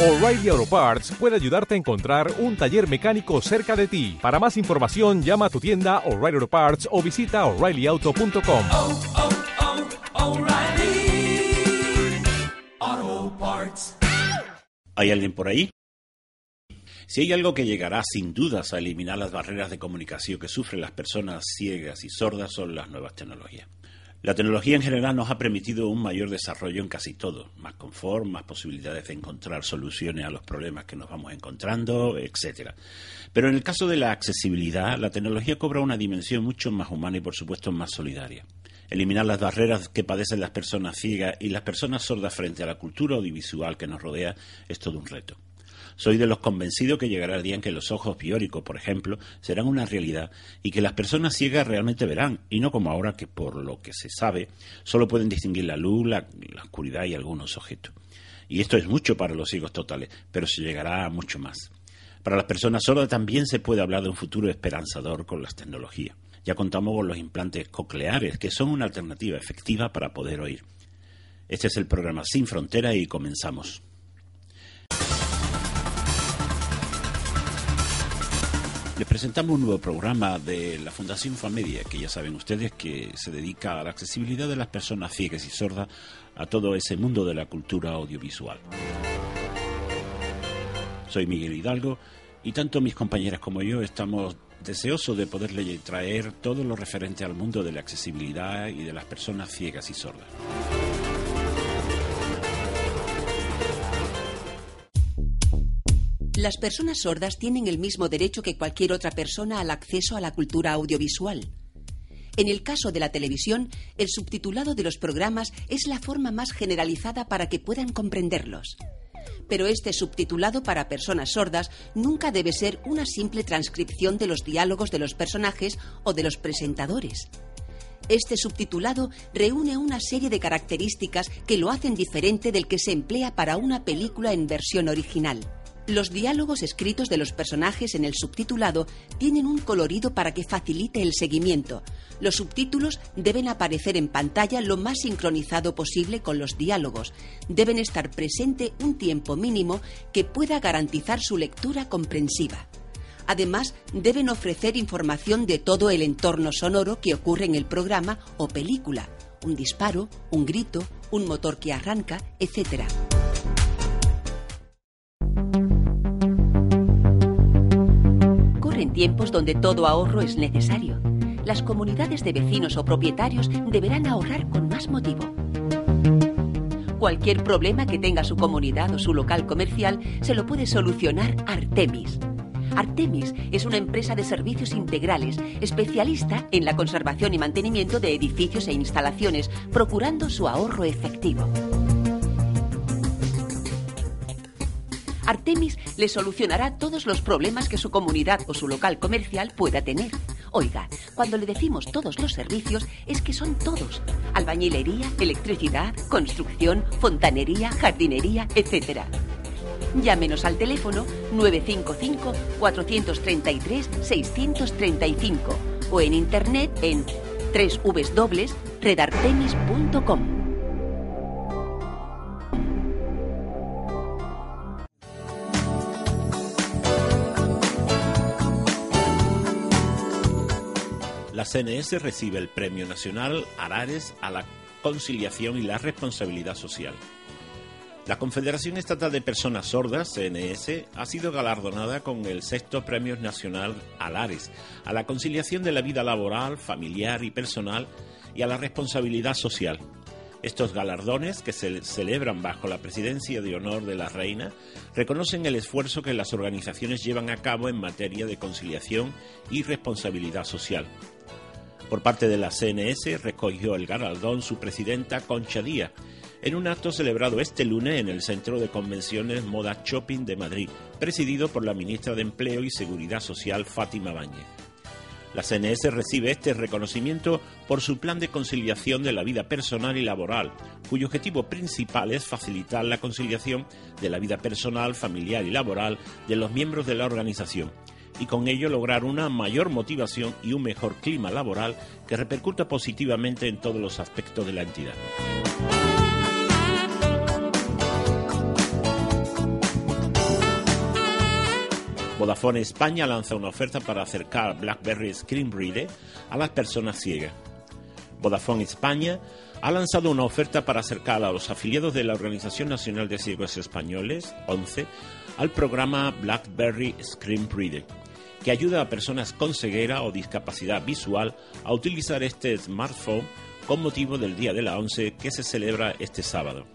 O'Reilly Auto Parts puede ayudarte a encontrar un taller mecánico cerca de ti. Para más información, llama a tu tienda O'Reilly Auto Parts o visita oreillyauto.com. oh, oh, Parts. ¿Hay alguien por ahí? Si hay algo que llegará sin dudas a eliminar las barreras de comunicación que sufren las personas ciegas y sordas son las nuevas tecnologías. La tecnología en general nos ha permitido un mayor desarrollo en casi todo, más confort, más posibilidades de encontrar soluciones a los problemas que nos vamos encontrando, etc. Pero en el caso de la accesibilidad, la tecnología cobra una dimensión mucho más humana y por supuesto más solidaria. Eliminar las barreras que padecen las personas ciegas y las personas sordas frente a la cultura audiovisual que nos rodea es todo un reto. Soy de los convencidos que llegará el día en que los ojos bióricos, por ejemplo, serán una realidad y que las personas ciegas realmente verán, y no como ahora que, por lo que se sabe, solo pueden distinguir la luz, la, la oscuridad y algunos objetos. Y esto es mucho para los ciegos totales, pero se llegará a mucho más. Para las personas sordas también se puede hablar de un futuro esperanzador con las tecnologías. Ya contamos con los implantes cocleares, que son una alternativa efectiva para poder oír. Este es el programa Sin Frontera y comenzamos. Les presentamos un nuevo programa de la Fundación Famedia, que ya saben ustedes que se dedica a la accesibilidad de las personas ciegas y sordas a todo ese mundo de la cultura audiovisual. Soy Miguel Hidalgo y tanto mis compañeras como yo estamos deseosos de poderle traer todo lo referente al mundo de la accesibilidad y de las personas ciegas y sordas. Las personas sordas tienen el mismo derecho que cualquier otra persona al acceso a la cultura audiovisual. En el caso de la televisión, el subtitulado de los programas es la forma más generalizada para que puedan comprenderlos. Pero este subtitulado para personas sordas nunca debe ser una simple transcripción de los diálogos de los personajes o de los presentadores. Este subtitulado reúne una serie de características que lo hacen diferente del que se emplea para una película en versión original. Los diálogos escritos de los personajes en el subtitulado tienen un colorido para que facilite el seguimiento. Los subtítulos deben aparecer en pantalla lo más sincronizado posible con los diálogos. Deben estar presente un tiempo mínimo que pueda garantizar su lectura comprensiva. Además, deben ofrecer información de todo el entorno sonoro que ocurre en el programa o película. Un disparo, un grito, un motor que arranca, etc. Corren tiempos donde todo ahorro es necesario. Las comunidades de vecinos o propietarios deberán ahorrar con más motivo. Cualquier problema que tenga su comunidad o su local comercial se lo puede solucionar Artemis. Artemis es una empresa de servicios integrales, especialista en la conservación y mantenimiento de edificios e instalaciones, procurando su ahorro efectivo. Artemis le solucionará todos los problemas que su comunidad o su local comercial pueda tener. Oiga, cuando le decimos todos los servicios, es que son todos. Albañilería, electricidad, construcción, fontanería, jardinería, etc. Llámenos al teléfono 955-433-635 o en internet en www.redartemis.com. CNS recibe el Premio Nacional Arares a la Conciliación y la Responsabilidad Social. La Confederación Estatal de Personas Sordas, CNS, ha sido galardonada con el sexto Premio Nacional Alares a la conciliación de la vida laboral, familiar y personal y a la responsabilidad social. Estos galardones, que se celebran bajo la presidencia de honor de la reina, reconocen el esfuerzo que las organizaciones llevan a cabo en materia de conciliación y responsabilidad social. Por parte de la CNS recogió el galardón su presidenta Concha Díaz, en un acto celebrado este lunes en el Centro de Convenciones Moda Shopping de Madrid, presidido por la ministra de Empleo y Seguridad Social Fátima Báñez. La CNS recibe este reconocimiento por su plan de conciliación de la vida personal y laboral, cuyo objetivo principal es facilitar la conciliación de la vida personal, familiar y laboral de los miembros de la organización y con ello lograr una mayor motivación y un mejor clima laboral que repercuta positivamente en todos los aspectos de la entidad. Vodafone España lanza una oferta para acercar BlackBerry Screen Reader a las personas ciegas. Vodafone España ha lanzado una oferta para acercar a los afiliados de la Organización Nacional de Ciegos Españoles, 11, al programa BlackBerry Screen Reader, que ayuda a personas con ceguera o discapacidad visual a utilizar este smartphone con motivo del Día de la ONCE que se celebra este sábado.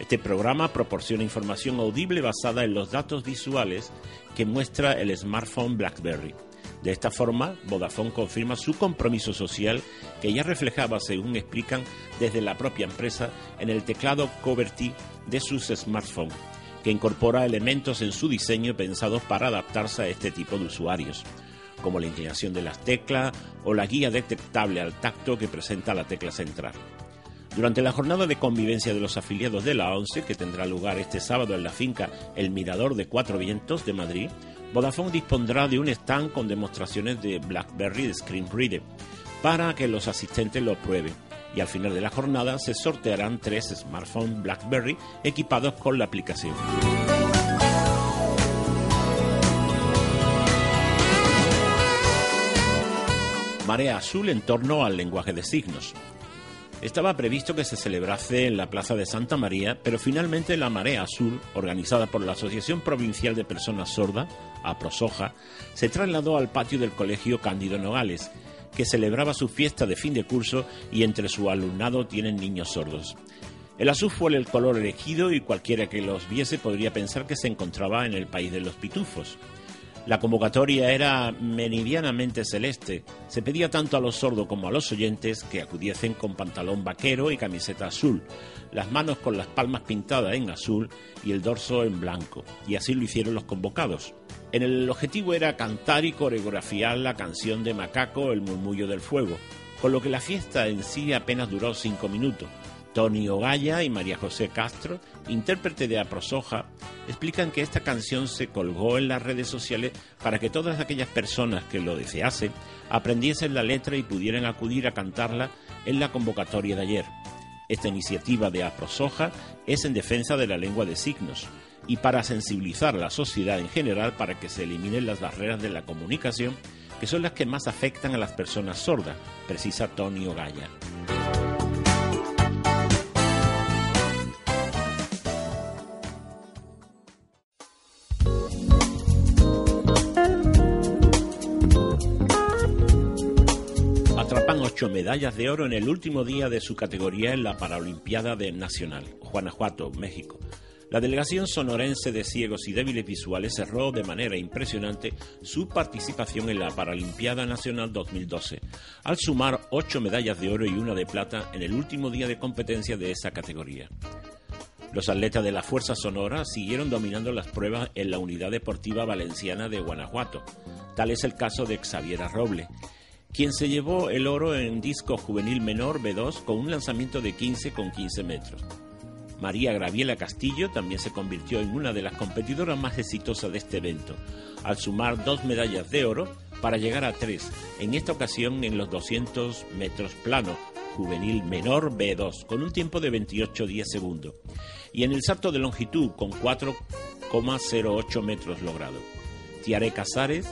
Este programa proporciona información audible basada en los datos visuales que muestra el smartphone BlackBerry. De esta forma, Vodafone confirma su compromiso social que ya reflejaba, según explican desde la propia empresa, en el teclado QWERTY de sus smartphones, que incorpora elementos en su diseño pensados para adaptarse a este tipo de usuarios como la inclinación de las teclas o la guía detectable al tacto que presenta la tecla central. Durante la jornada de convivencia de los afiliados de la ONCE, que tendrá lugar este sábado en la finca El Mirador de Cuatro Vientos de Madrid, Vodafone dispondrá de un stand con demostraciones de BlackBerry Screen Reader para que los asistentes lo prueben. Y al final de la jornada se sortearán tres smartphones BlackBerry equipados con la aplicación. Marea Azul en torno al lenguaje de signos. Estaba previsto que se celebrase en la Plaza de Santa María, pero finalmente la Marea Azul, organizada por la Asociación Provincial de Personas Sordas, APROSOJA, se trasladó al patio del Colegio Cándido Nogales, que celebraba su fiesta de fin de curso y entre su alumnado tienen niños sordos. El azul fue el color elegido y cualquiera que los viese podría pensar que se encontraba en el país de los pitufos. La convocatoria era meridianamente celeste. Se pedía tanto a los sordos como a los oyentes que acudiesen con pantalón vaquero y camiseta azul, las manos con las palmas pintadas en azul y el dorso en blanco. Y así lo hicieron los convocados. En el objetivo era cantar y coreografiar la canción de Macaco, El murmullo del fuego, con lo que la fiesta en sí apenas duró cinco minutos. Tony Ogaya y María José Castro, intérprete de Aprosoja, explican que esta canción se colgó en las redes sociales para que todas aquellas personas que lo deseasen aprendiesen la letra y pudieran acudir a cantarla en la convocatoria de ayer. Esta iniciativa de Aprosoja es en defensa de la lengua de signos y para sensibilizar a la sociedad en general para que se eliminen las barreras de la comunicación que son las que más afectan a las personas sordas, precisa Tony Ogaya. Ocho medallas de oro en el último día de su categoría en la Paralimpiada de Nacional, Guanajuato, México. La delegación sonorense de ciegos y débiles visuales cerró de manera impresionante su participación en la Paralimpiada Nacional 2012, al sumar ocho medallas de oro y una de plata en el último día de competencia de esa categoría. Los atletas de la Fuerza Sonora siguieron dominando las pruebas en la Unidad Deportiva Valenciana de Guanajuato. Tal es el caso de Xaviera Roble, quien se llevó el oro en disco juvenil menor B2 con un lanzamiento de 15 con 15 metros. María Graviela Castillo también se convirtió en una de las competidoras más exitosas de este evento, al sumar dos medallas de oro para llegar a tres, en esta ocasión en los 200 metros plano, juvenil menor B2, con un tiempo de 28-10 segundos, y en el salto de longitud con 4,08 metros logrado. Tiare Casares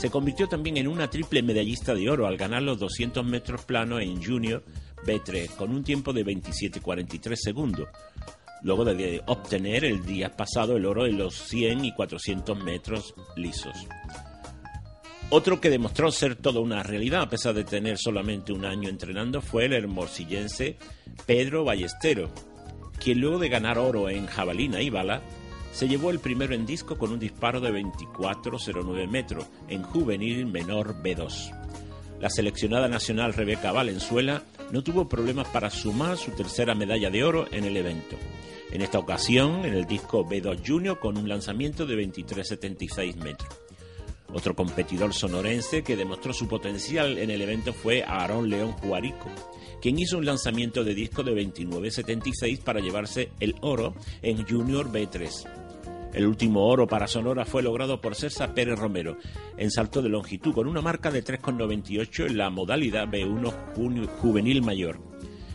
se convirtió también en una triple medallista de oro al ganar los 200 metros plano en Junior B3 con un tiempo de 27.43 segundos, luego de obtener el día pasado el oro en los 100 y 400 metros lisos. Otro que demostró ser toda una realidad a pesar de tener solamente un año entrenando fue el hermosillense Pedro Ballestero, quien luego de ganar oro en jabalina y bala se llevó el primero en disco con un disparo de 24,09 metros en juvenil menor B2. La seleccionada nacional Rebeca Valenzuela no tuvo problemas para sumar su tercera medalla de oro en el evento. En esta ocasión, en el disco B2 Junior con un lanzamiento de 23,76 metros. Otro competidor sonorense que demostró su potencial en el evento fue Aarón León Juarico, quien hizo un lanzamiento de disco de 29.76 para llevarse el oro en Junior B3. El último oro para Sonora fue logrado por César Pérez Romero en salto de longitud con una marca de 3,98 en la modalidad B1 juvenil mayor.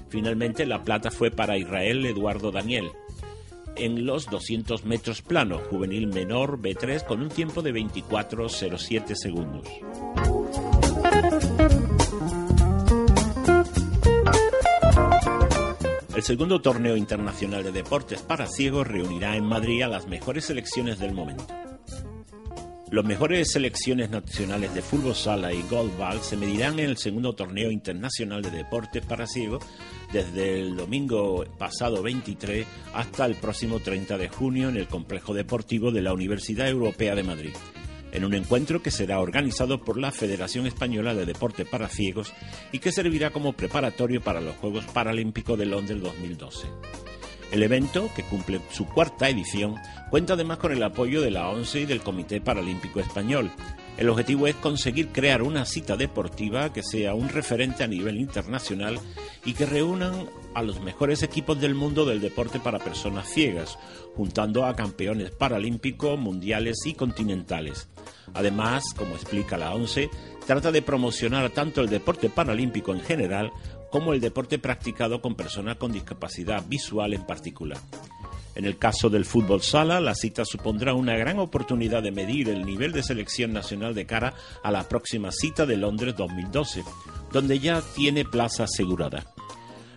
Finalmente la plata fue para Israel Eduardo Daniel, en los 200 metros plano, juvenil menor B3 con un tiempo de 24.07 segundos. El segundo torneo internacional de deportes para ciegos reunirá en Madrid a las mejores selecciones del momento. Las mejores selecciones nacionales de fútbol sala y golfball se medirán en el segundo torneo internacional de deportes para ciegos desde el domingo pasado 23 hasta el próximo 30 de junio en el complejo deportivo de la Universidad Europea de Madrid en un encuentro que será organizado por la Federación Española de Deporte para Ciegos y que servirá como preparatorio para los Juegos Paralímpicos de Londres 2012. El evento, que cumple su cuarta edición, cuenta además con el apoyo de la ONCE y del Comité Paralímpico Español. El objetivo es conseguir crear una cita deportiva que sea un referente a nivel internacional y que reúnan a los mejores equipos del mundo del deporte para personas ciegas, juntando a campeones paralímpicos, mundiales y continentales. Además, como explica la ONCE, trata de promocionar tanto el deporte paralímpico en general como el deporte practicado con personas con discapacidad visual en particular. En el caso del fútbol sala, la cita supondrá una gran oportunidad de medir el nivel de selección nacional de cara a la próxima cita de Londres 2012, donde ya tiene plaza asegurada.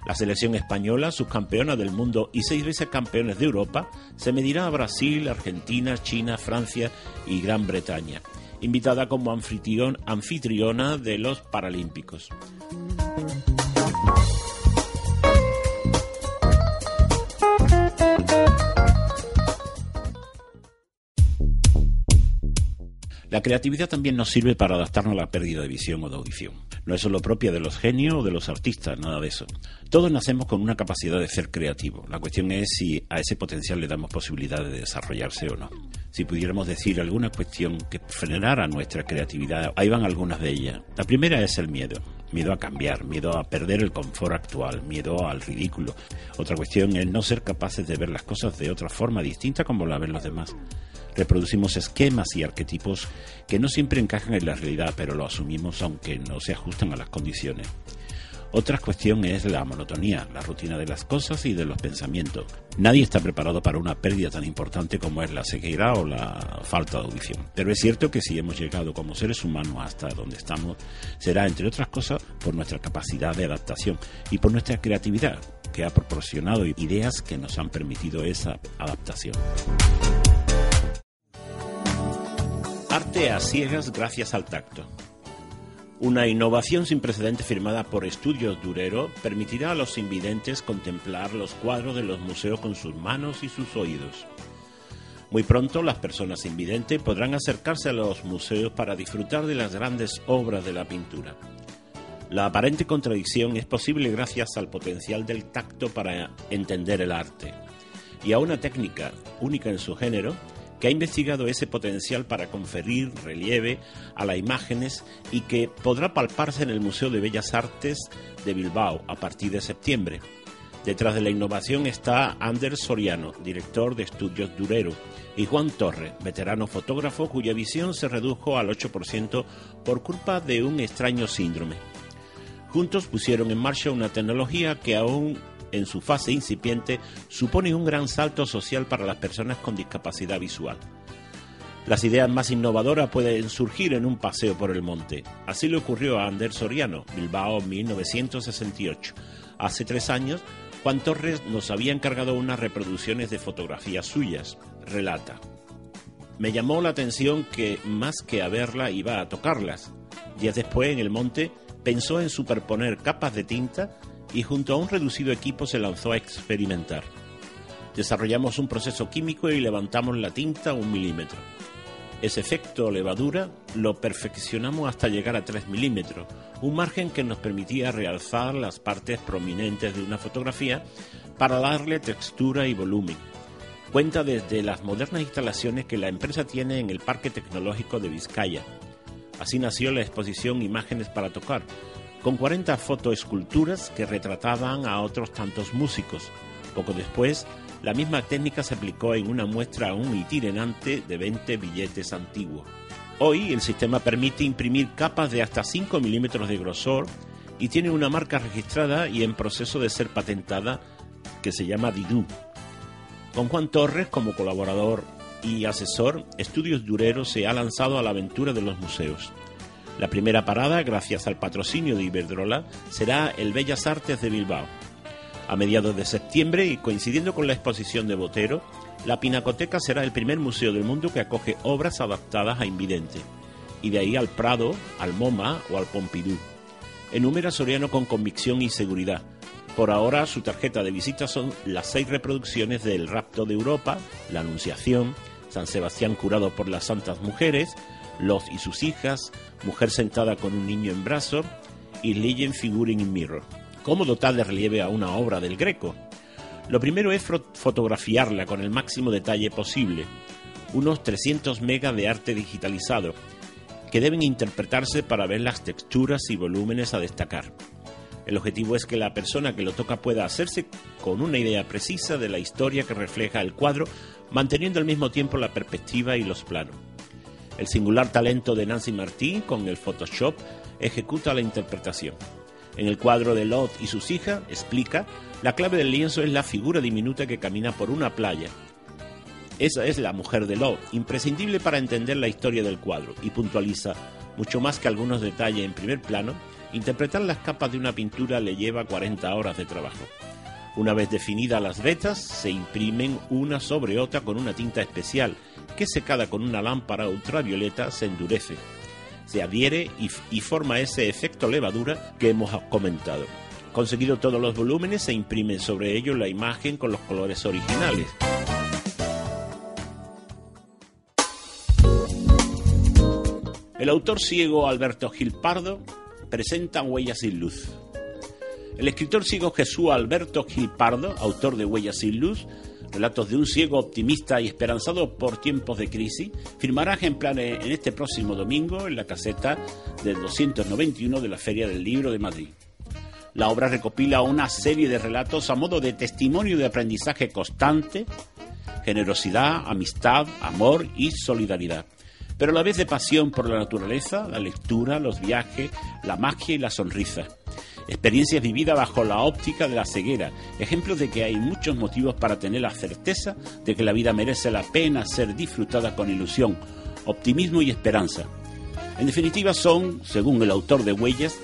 La selección española, subcampeona del mundo y seis veces campeones de Europa, se medirá a Brasil, Argentina, China, Francia y Gran Bretaña, invitada como anfitriona de los Paralímpicos. La creatividad también nos sirve para adaptarnos a la pérdida de visión o de audición. No es solo propia de los genios o de los artistas, nada de eso. Todos nacemos con una capacidad de ser creativo. La cuestión es si a ese potencial le damos posibilidad de desarrollarse o no. Si pudiéramos decir alguna cuestión que frenara nuestra creatividad, ahí van algunas de ellas. La primera es el miedo. Miedo a cambiar, miedo a perder el confort actual, miedo al ridículo. Otra cuestión es no ser capaces de ver las cosas de otra forma distinta como la ven los demás. Reproducimos esquemas y arquetipos que no siempre encajan en la realidad, pero lo asumimos aunque no se ajustan a las condiciones. Otra cuestión es la monotonía, la rutina de las cosas y de los pensamientos. Nadie está preparado para una pérdida tan importante como es la ceguera o la falta de audición. Pero es cierto que si hemos llegado como seres humanos hasta donde estamos, será, entre otras cosas, por nuestra capacidad de adaptación y por nuestra creatividad, que ha proporcionado ideas que nos han permitido esa adaptación. Arte a ciegas gracias al tacto. Una innovación sin precedente firmada por Estudios Durero permitirá a los invidentes contemplar los cuadros de los museos con sus manos y sus oídos. Muy pronto las personas invidentes podrán acercarse a los museos para disfrutar de las grandes obras de la pintura. La aparente contradicción es posible gracias al potencial del tacto para entender el arte y a una técnica única en su género que ha investigado ese potencial para conferir relieve a las imágenes y que podrá palparse en el Museo de Bellas Artes de Bilbao a partir de septiembre. Detrás de la innovación está Anders Soriano, director de Estudios Durero, y Juan Torre, veterano fotógrafo cuya visión se redujo al 8% por culpa de un extraño síndrome. Juntos pusieron en marcha una tecnología que aún en su fase incipiente, supone un gran salto social para las personas con discapacidad visual. Las ideas más innovadoras pueden surgir en un paseo por el monte. Así le ocurrió a Ander Soriano, Bilbao 1968. Hace tres años, Juan Torres nos había encargado unas reproducciones de fotografías suyas. Relata. Me llamó la atención que más que a verla iba a tocarlas. Días después, en el monte, pensó en superponer capas de tinta y junto a un reducido equipo se lanzó a experimentar. Desarrollamos un proceso químico y levantamos la tinta un milímetro. Ese efecto levadura lo perfeccionamos hasta llegar a 3 milímetros, un margen que nos permitía realzar las partes prominentes de una fotografía para darle textura y volumen. Cuenta desde las modernas instalaciones que la empresa tiene en el Parque Tecnológico de Vizcaya. Así nació la exposición Imágenes para Tocar, con 40 fotoesculturas que retrataban a otros tantos músicos. Poco después, la misma técnica se aplicó en una muestra a un itinerante de 20 billetes antiguos. Hoy el sistema permite imprimir capas de hasta 5 milímetros de grosor y tiene una marca registrada y en proceso de ser patentada que se llama Didú. Con Juan Torres como colaborador y asesor, Estudios Dureros se ha lanzado a la aventura de los museos. La primera parada, gracias al patrocinio de Iberdrola, será el Bellas Artes de Bilbao. A mediados de septiembre y coincidiendo con la exposición de Botero, la Pinacoteca será el primer museo del mundo que acoge obras adaptadas a invidente. Y de ahí al Prado, al MoMA o al Pompidou. Enumera Soriano con convicción y seguridad. Por ahora su tarjeta de visita son las seis reproducciones de El rapto de Europa, La Anunciación, San Sebastián curado por las santas mujeres, Los y sus hijas, Mujer sentada con un niño en brazos y Legend Figuring in Mirror. ¿Cómo dotar de relieve a una obra del Greco? Lo primero es fotografiarla con el máximo detalle posible, unos 300 megas de arte digitalizado, que deben interpretarse para ver las texturas y volúmenes a destacar. El objetivo es que la persona que lo toca pueda hacerse con una idea precisa de la historia que refleja el cuadro, manteniendo al mismo tiempo la perspectiva y los planos. El singular talento de Nancy Martín con el Photoshop ejecuta la interpretación. En el cuadro de Lot y sus hijas explica, la clave del lienzo es la figura diminuta que camina por una playa. Esa es la mujer de Lot, imprescindible para entender la historia del cuadro, y puntualiza, mucho más que algunos detalles en primer plano, interpretar las capas de una pintura le lleva 40 horas de trabajo. Una vez definidas las vetas, se imprimen una sobre otra con una tinta especial, que secada con una lámpara ultravioleta se endurece se adhiere y, forma ese efecto levadura que hemos comentado. Conseguido todos los volúmenes, se imprime sobre ellos la imagen con los colores originales. El autor ciego Alberto Gil Pardo presenta Huellas sin Luz. El escritor ciego Jesús Alberto Gil Pardo, autor de Huellas sin Luz, relatos de un ciego optimista y esperanzado por tiempos de crisis, firmará ejemplares en este próximo domingo en la caseta del 291 de la Feria del Libro de Madrid. La obra recopila una serie de relatos a modo de testimonio de aprendizaje constante, generosidad, amistad, amor y solidaridad, pero a la vez de pasión por la naturaleza, la lectura, los viajes, la magia y la sonrisa experiencias vividas bajo la óptica de la ceguera, ejemplos de que hay muchos motivos para tener la certeza de que la vida merece la pena ser disfrutada con ilusión, optimismo y esperanza. En definitiva son, según el autor de Huellas,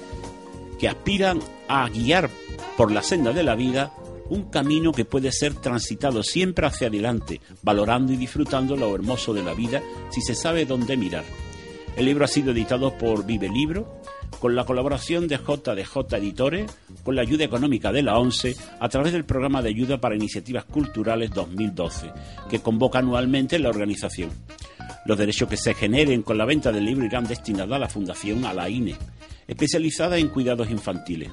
que aspiran a guiar por la senda de la vida un camino que puede ser transitado siempre hacia adelante, valorando y disfrutando lo hermoso de la vida si se sabe dónde mirar. El libro ha sido editado por Vive Libro con la colaboración de JDJ Editores, con la ayuda económica de la ONCE, a través del Programa de Ayuda para Iniciativas Culturales 2012, que convoca anualmente la organización. Los derechos que se generen con la venta del libro irán destinados a la Fundación Alaine, especializada en cuidados infantiles.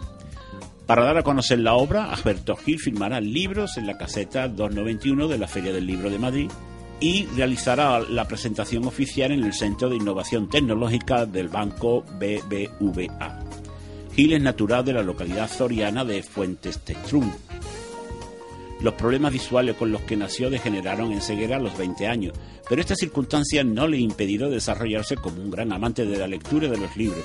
Para dar a conocer la obra, Alberto Gil firmará libros en la caseta 291 de la Feria del Libro de Madrid y realizará la presentación oficial en el Centro de Innovación Tecnológica del Banco BBVA. Gil es natural de la localidad zoriana de Fuentes Testrún. Los problemas visuales con los que nació degeneraron en ceguera a los 20 años, pero esta circunstancia no le impidió desarrollarse como un gran amante de la lectura y de los libros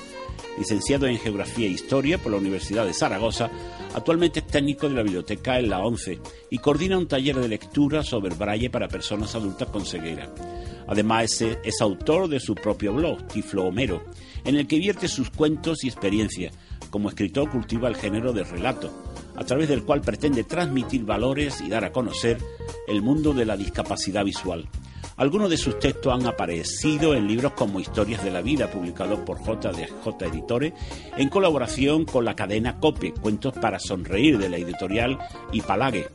licenciado en Geografía e Historia por la Universidad de Zaragoza, actualmente es técnico de la biblioteca en la ONCE y coordina un taller de lectura sobre braille para personas adultas con ceguera. Además es, autor de su propio blog, Tiflo Homero, en el que vierte sus cuentos y experiencias. Como escritor cultiva el género de relato, a través del cual pretende transmitir valores y dar a conocer el mundo de la discapacidad visual. Algunos de sus textos han aparecido en libros como Historias de la Vida, publicados por JDJ Editores, en colaboración con la cadena Cope, Cuentos para Sonreír de la editorial Ipalague,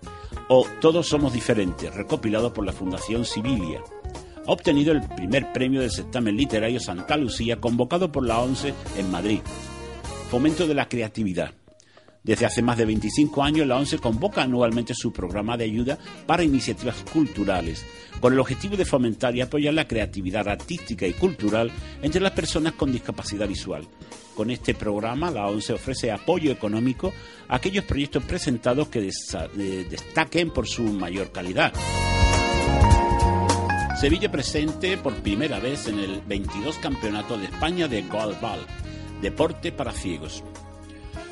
o Todos Somos Diferentes, recopilado por la Fundación Civilia. Ha obtenido el primer premio del certamen literario Santa Lucía, convocado por la ONCE en Madrid. Fomento de la creatividad. Desde hace más de 25 años, la ONCE convoca anualmente su programa de ayuda para iniciativas culturales, con el objetivo de fomentar y apoyar la creatividad artística y cultural entre las personas con discapacidad visual. Con este programa, la ONCE ofrece apoyo económico a aquellos proyectos presentados que destaquen por su mayor calidad. Sevilla presente por primera vez en el 22 Campeonato de España de Golball, deporte para ciegos.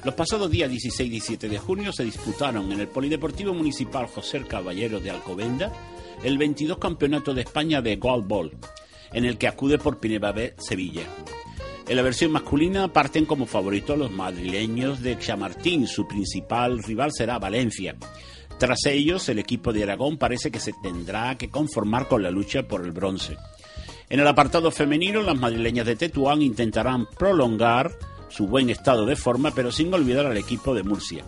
Los pasados días 16 y 17 de junio se disputaron en el Polideportivo Municipal José Caballero de Alcobenda el 22 Campeonato de España de Ball, en el que acude por primera vez Sevilla. En la versión masculina parten como favoritos los madrileños de Chamartín, su principal rival será Valencia. Tras ellos, el equipo de Aragón parece que se tendrá que conformar con la lucha por el bronce. En el apartado femenino, las madrileñas de Tetuán intentarán prolongar su buen estado de forma, pero sin olvidar al equipo de Murcia.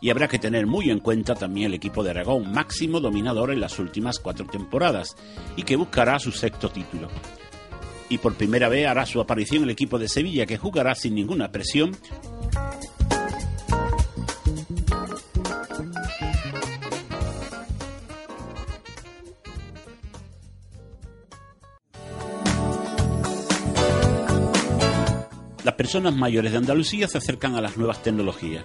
Y habrá que tener muy en cuenta también el equipo de Aragón, máximo dominador en las últimas cuatro temporadas, y que buscará su sexto título. Y por primera vez hará su aparición el equipo de Sevilla, que jugará sin ninguna presión Las personas mayores de Andalucía se acercan a las nuevas tecnologías.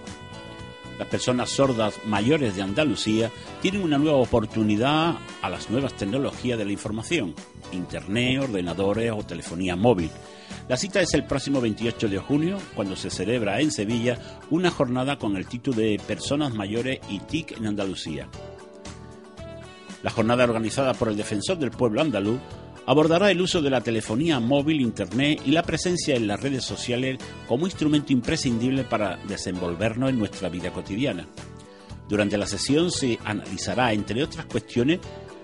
Las personas sordas mayores de Andalucía tienen una nueva oportunidad a las nuevas tecnologías de la información, Internet, ordenadores o telefonía móvil. La cita es el próximo 28 de junio, cuando se celebra en Sevilla una jornada con el título de Personas Mayores y TIC en Andalucía. La jornada organizada por el Defensor del Pueblo Andaluz abordará el uso de la telefonía móvil, Internet y la presencia en las redes sociales como instrumento imprescindible para desenvolvernos en nuestra vida cotidiana. Durante la sesión se analizará, entre otras cuestiones,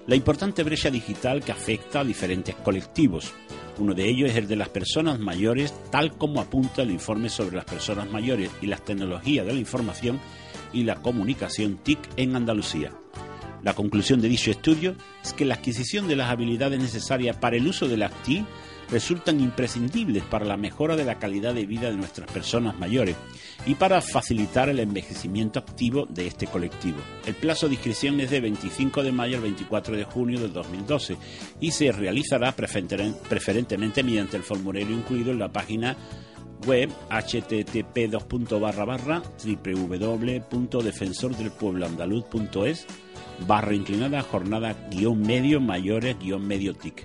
la importante brecha digital que afecta a diferentes colectivos. Uno de ellos es el de las personas mayores, tal como apunta el informe sobre las personas mayores y las tecnologías de la información y la comunicación TIC en Andalucía. La conclusión de dicho estudio es que la adquisición de las habilidades necesarias para el uso de la TIC resultan imprescindibles para la mejora de la calidad de vida de nuestras personas mayores y para facilitar el envejecimiento activo de este colectivo. El plazo de inscripción es de 25 de mayo al 24 de junio de 2012 y se realizará preferentemente mediante el formulario incluido en la página web http www.defensordelpuebloandaluz.es barra inclinada jornada guion medio mayores guion medio TIC.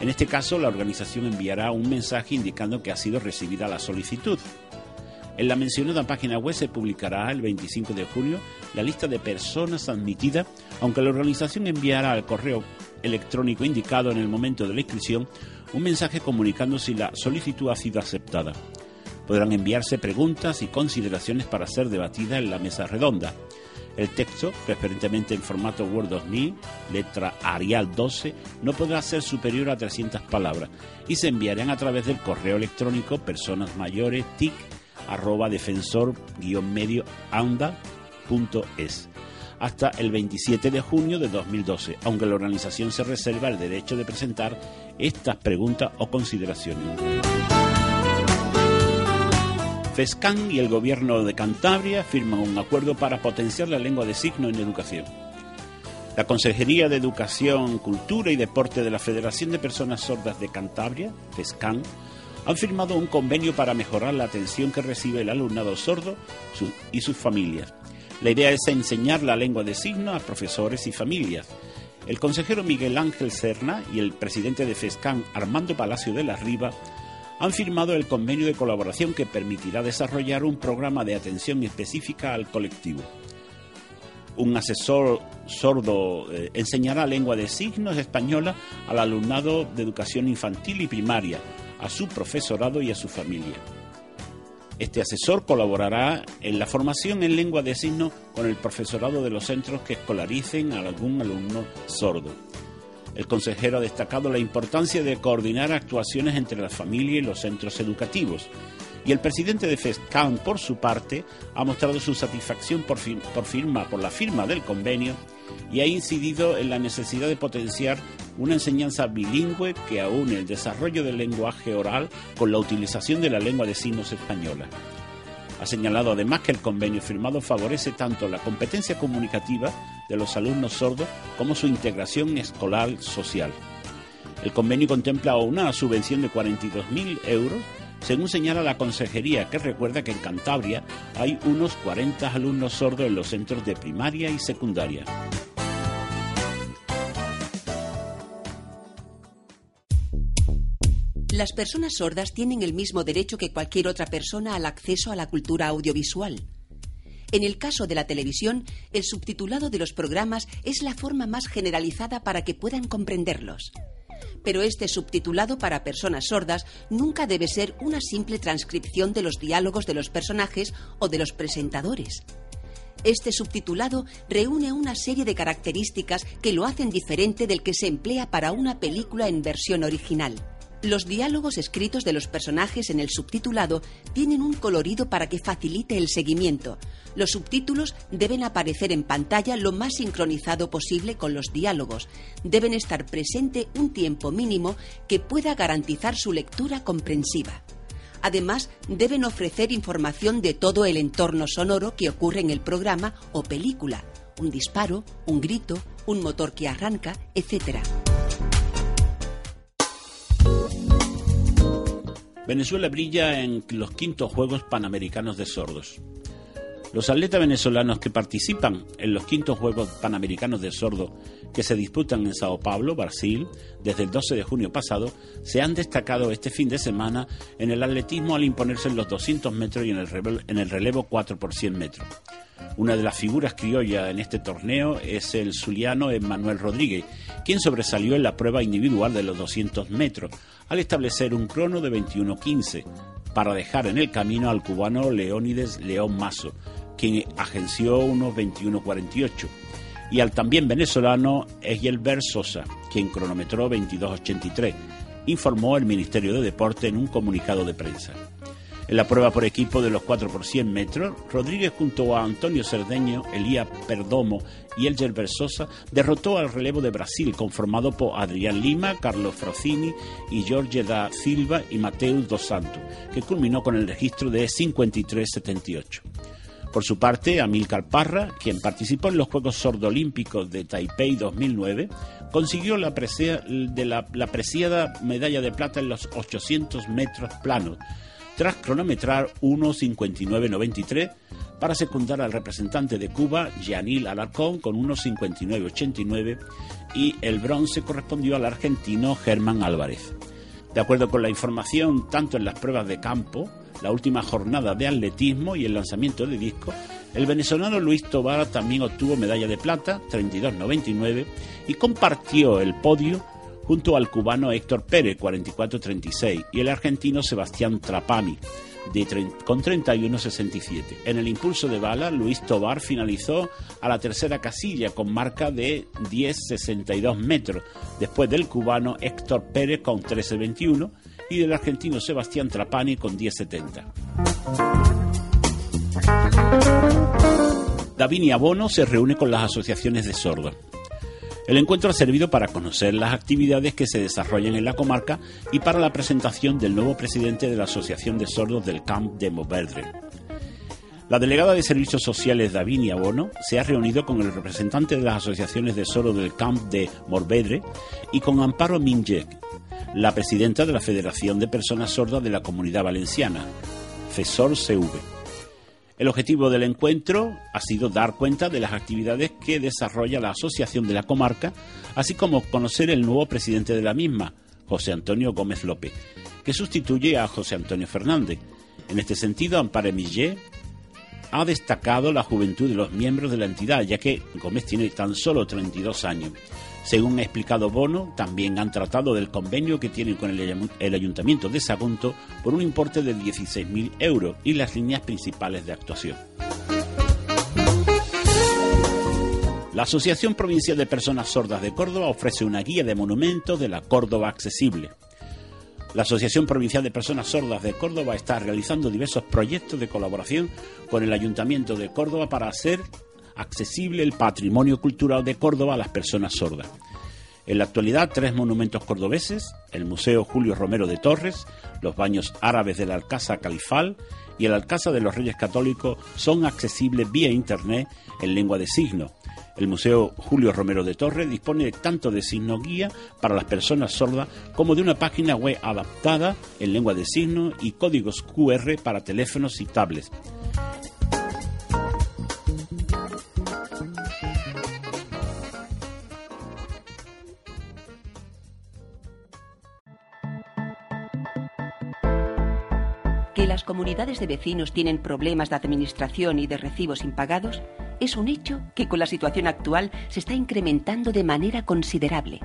En este caso, la organización enviará un mensaje indicando que ha sido recibida la solicitud. En la mencionada página web se publicará el 25 de junio la lista de personas admitidas, aunque la organización enviará al correo electrónico indicado en el momento de la inscripción un mensaje comunicando si la solicitud ha sido aceptada. Podrán enviarse preguntas y consideraciones para ser debatidas en la mesa redonda. El texto, preferentemente en formato Word 2000, letra Arial 12, no podrá ser superior a 300 palabras y se enviarán a través del correo electrónico personas mayores tic arroba defensor medio anda.es hasta el 27 de junio de 2012, aunque la organización se reserva el derecho de presentar estas preguntas o consideraciones. FESCAN y el Gobierno de Cantabria firman un acuerdo para potenciar la lengua de signo en educación. La Consejería de Educación, Cultura y Deporte de la Federación de Personas Sordas de Cantabria, FESCAN, han firmado un convenio para mejorar la atención que recibe el alumnado sordo y sus familias. La idea es enseñar la lengua de signo a profesores y familias. El consejero Miguel Ángel Serna y el presidente de FESCAN, Armando Palacio de la Riva, han firmado el convenio de colaboración que permitirá desarrollar un programa de atención específica al colectivo. Un asesor sordo eh, enseñará lengua de signos española al alumnado de educación infantil y primaria, a su profesorado y a su familia. Este asesor colaborará en la formación en lengua de signos con el profesorado de los centros que escolaricen a algún alumno sordo. El consejero ha destacado la importancia de coordinar actuaciones entre la familia y los centros educativos. Y el presidente de FESCAM, por su parte, ha mostrado su satisfacción por, firma, por la firma del convenio y ha incidido en la necesidad de potenciar una enseñanza bilingüe que aúne el desarrollo del lenguaje oral con la utilización de la lengua de signos española. Ha señalado además que el convenio firmado favorece tanto la competencia comunicativa de los alumnos sordos como su integración escolar social. El convenio contempla una subvención de 42.000 euros, según señala la consejería, que recuerda que en Cantabria hay unos 40 alumnos sordos en los centros de primaria y secundaria. Las personas sordas tienen el mismo derecho que cualquier otra persona al acceso a la cultura audiovisual. En el caso de la televisión, el subtitulado de los programas es la forma más generalizada para que puedan comprenderlos. Pero este subtitulado para personas sordas nunca debe ser una simple transcripción de los diálogos de los personajes o de los presentadores. Este subtitulado reúne una serie de características que lo hacen diferente del que se emplea para una película en versión original. Los diálogos escritos de los personajes en el subtitulado tienen un colorido para que facilite el seguimiento. Los subtítulos deben aparecer en pantalla lo más sincronizado posible con los diálogos. Deben estar presente un tiempo mínimo que pueda garantizar su lectura comprensiva. Además, deben ofrecer información de todo el entorno sonoro que ocurre en el programa o película. Un disparo, un grito, un motor que arranca, etc. Venezuela brilla en los quintos Juegos Panamericanos de Sordos. Los atletas venezolanos que participan en los quintos Juegos Panamericanos de Sordos que se disputan en Sao Paulo, Brasil, desde el 12 de junio pasado, se han destacado este fin de semana en el atletismo al imponerse en los 200 metros y en el relevo, en el relevo 4 por 100 metros. Una de las figuras criollas en este torneo es el zuliano Emmanuel Rodríguez, quien sobresalió en la prueba individual de los 200 metros, al establecer un crono de 21.15, para dejar en el camino al cubano Leónides León Mazo, quien agenció unos 21.48, y al también venezolano Egelbert Sosa, quien cronometró 22.83, informó el Ministerio de Deporte en un comunicado de prensa. En la prueba por equipo de los 4 por 100 metros, Rodríguez junto a Antonio Cerdeño, Elías Perdomo y Elger Sosa derrotó al relevo de Brasil conformado por Adrián Lima, Carlos Frocini y Jorge da Silva y Mateus dos Santos, que culminó con el registro de 53-78. Por su parte, Amílcar Parra, quien participó en los Juegos Sordolímpicos de Taipei 2009, consiguió la, la, la preciada medalla de plata en los 800 metros planos, tras cronometrar 1.59.93 para secundar al representante de Cuba, Gianil Alarcón, con 1.59.89 y el bronce correspondió al argentino Germán Álvarez. De acuerdo con la información, tanto en las pruebas de campo, la última jornada de atletismo y el lanzamiento de disco, el venezolano Luis Tobar también obtuvo medalla de plata, 32.99, y compartió el podio junto al cubano Héctor Pérez, 44-36, y el argentino Sebastián Trapani, con 31-67. En el impulso de bala, Luis Tobar finalizó a la tercera casilla con marca de 10-62 metros, después del cubano Héctor Pérez con 13-21 y del argentino Sebastián Trapani con 10-70. Davini Abono se reúne con las asociaciones de sordos. El encuentro ha servido para conocer las actividades que se desarrollan en la comarca y para la presentación del nuevo presidente de la Asociación de Sordos del Camp de Moverdre. La delegada de Servicios Sociales Davinia Bono se ha reunido con el representante de las asociaciones de sordos del Camp de Morvedre y con Amparo Minjek, la presidenta de la Federación de Personas Sordas de la Comunidad Valenciana, FESOR CV. El objetivo del encuentro ha sido dar cuenta de las actividades que desarrolla la Asociación de la Comarca, así como conocer el nuevo presidente de la misma, José Antonio Gómez López, que sustituye a José Antonio Fernández. En este sentido, Ampare Millet ha destacado la juventud de los miembros de la entidad, ya que Gómez tiene tan solo 32 años. Según ha explicado Bono, también han tratado del convenio que tienen con el, Ayuntamiento de Sagunto por un importe de 16.000 euros y las líneas principales de actuación. La Asociación Provincial de Personas Sordas de Córdoba ofrece una guía de monumentos de la Córdoba accesible. La Asociación Provincial de Personas Sordas de Córdoba está realizando diversos proyectos de colaboración con el Ayuntamiento de Córdoba para hacer accesible el patrimonio cultural de Córdoba a las personas sordas. En la actualidad, tres monumentos cordobeses, el Museo Julio Romero de Torres, los baños árabes del Alcázar Califal y el Alcázar de los Reyes Católicos son accesibles vía Internet en lengua de signo. El Museo Julio Romero de Torres dispone tanto de signo guía para las personas sordas como de una página web adaptada en lengua de signo y códigos QR para teléfonos y tablets. Comunidades de vecinos tienen problemas de administración y de recibos impagados es un hecho que con la situación actual se está incrementando de manera considerable.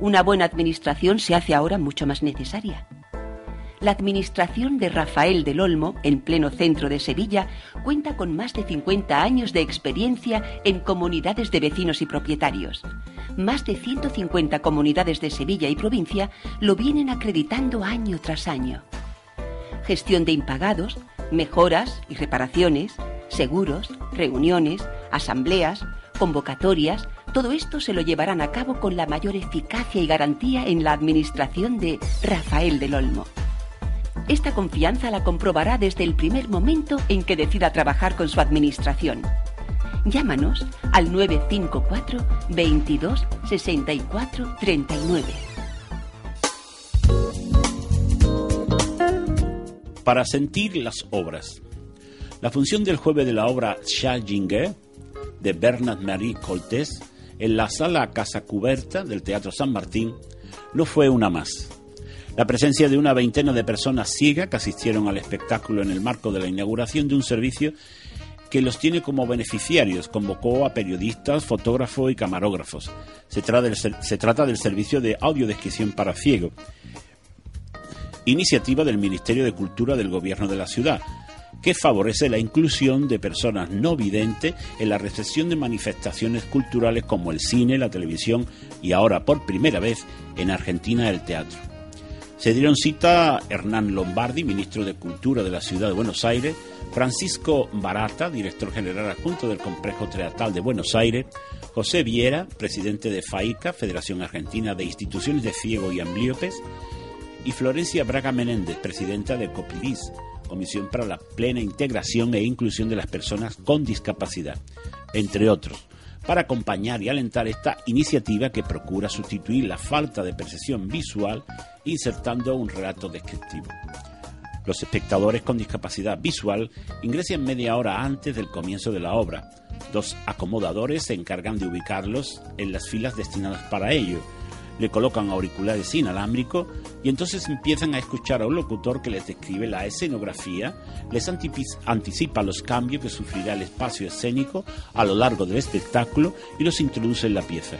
Una buena administración se hace ahora mucho más necesaria. La administración de Rafael del Olmo, en pleno centro de Sevilla, cuenta con más de 50 años de experiencia en comunidades de vecinos y propietarios. Más de 150 comunidades de Sevilla y provincia lo vienen acreditando año tras año. Gestión de impagados, mejoras y reparaciones, seguros, reuniones, asambleas, convocatorias, todo esto se lo llevarán a cabo con la mayor eficacia y garantía en la administración de Rafael del Olmo. Esta confianza la comprobará desde el primer momento en que decida trabajar con su administración. Llámanos al 954 22 64 39. Para sentir las obras. La función del jueves de la obra Schallinger de Bernard Marie Coltés en la sala Casa Cuberta del Teatro San Martín no fue una más. La presencia de una veintena de personas ciegas que asistieron al espectáculo en el marco de la inauguración de un servicio que los tiene como beneficiarios. Convocó a periodistas, fotógrafos y camarógrafos. Se trata del, se trata del servicio de audiodescripción para ciegos, iniciativa del Ministerio de Cultura del Gobierno de la ciudad, que favorece la inclusión de personas no videntes en la recepción de manifestaciones culturales como el cine, la televisión y ahora por primera vez en Argentina el teatro. Se dieron cita Hernán Lombardi, ministro de Cultura de la Ciudad de Buenos Aires, Francisco Barata, director general adjunto del Complejo Teatral de Buenos Aires, José Viera, presidente de FAICA, Federación Argentina de Instituciones de Ciego y Ambliopes, y Florencia Braga Menéndez, presidenta de COPIDIS, Comisión para la Plena Integración e Inclusión de las Personas con Discapacidad, entre otros para acompañar y alentar esta iniciativa que procura sustituir la falta de percepción visual insertando un relato descriptivo. Los espectadores con discapacidad visual ingresan media hora antes del comienzo de la obra. Dos acomodadores se encargan de ubicarlos en las filas destinadas para ello le colocan auriculares inalámbricos y entonces empiezan a escuchar a un locutor que les describe la escenografía, les anticipa los cambios que sufrirá el espacio escénico a lo largo del espectáculo y los introduce en la pieza.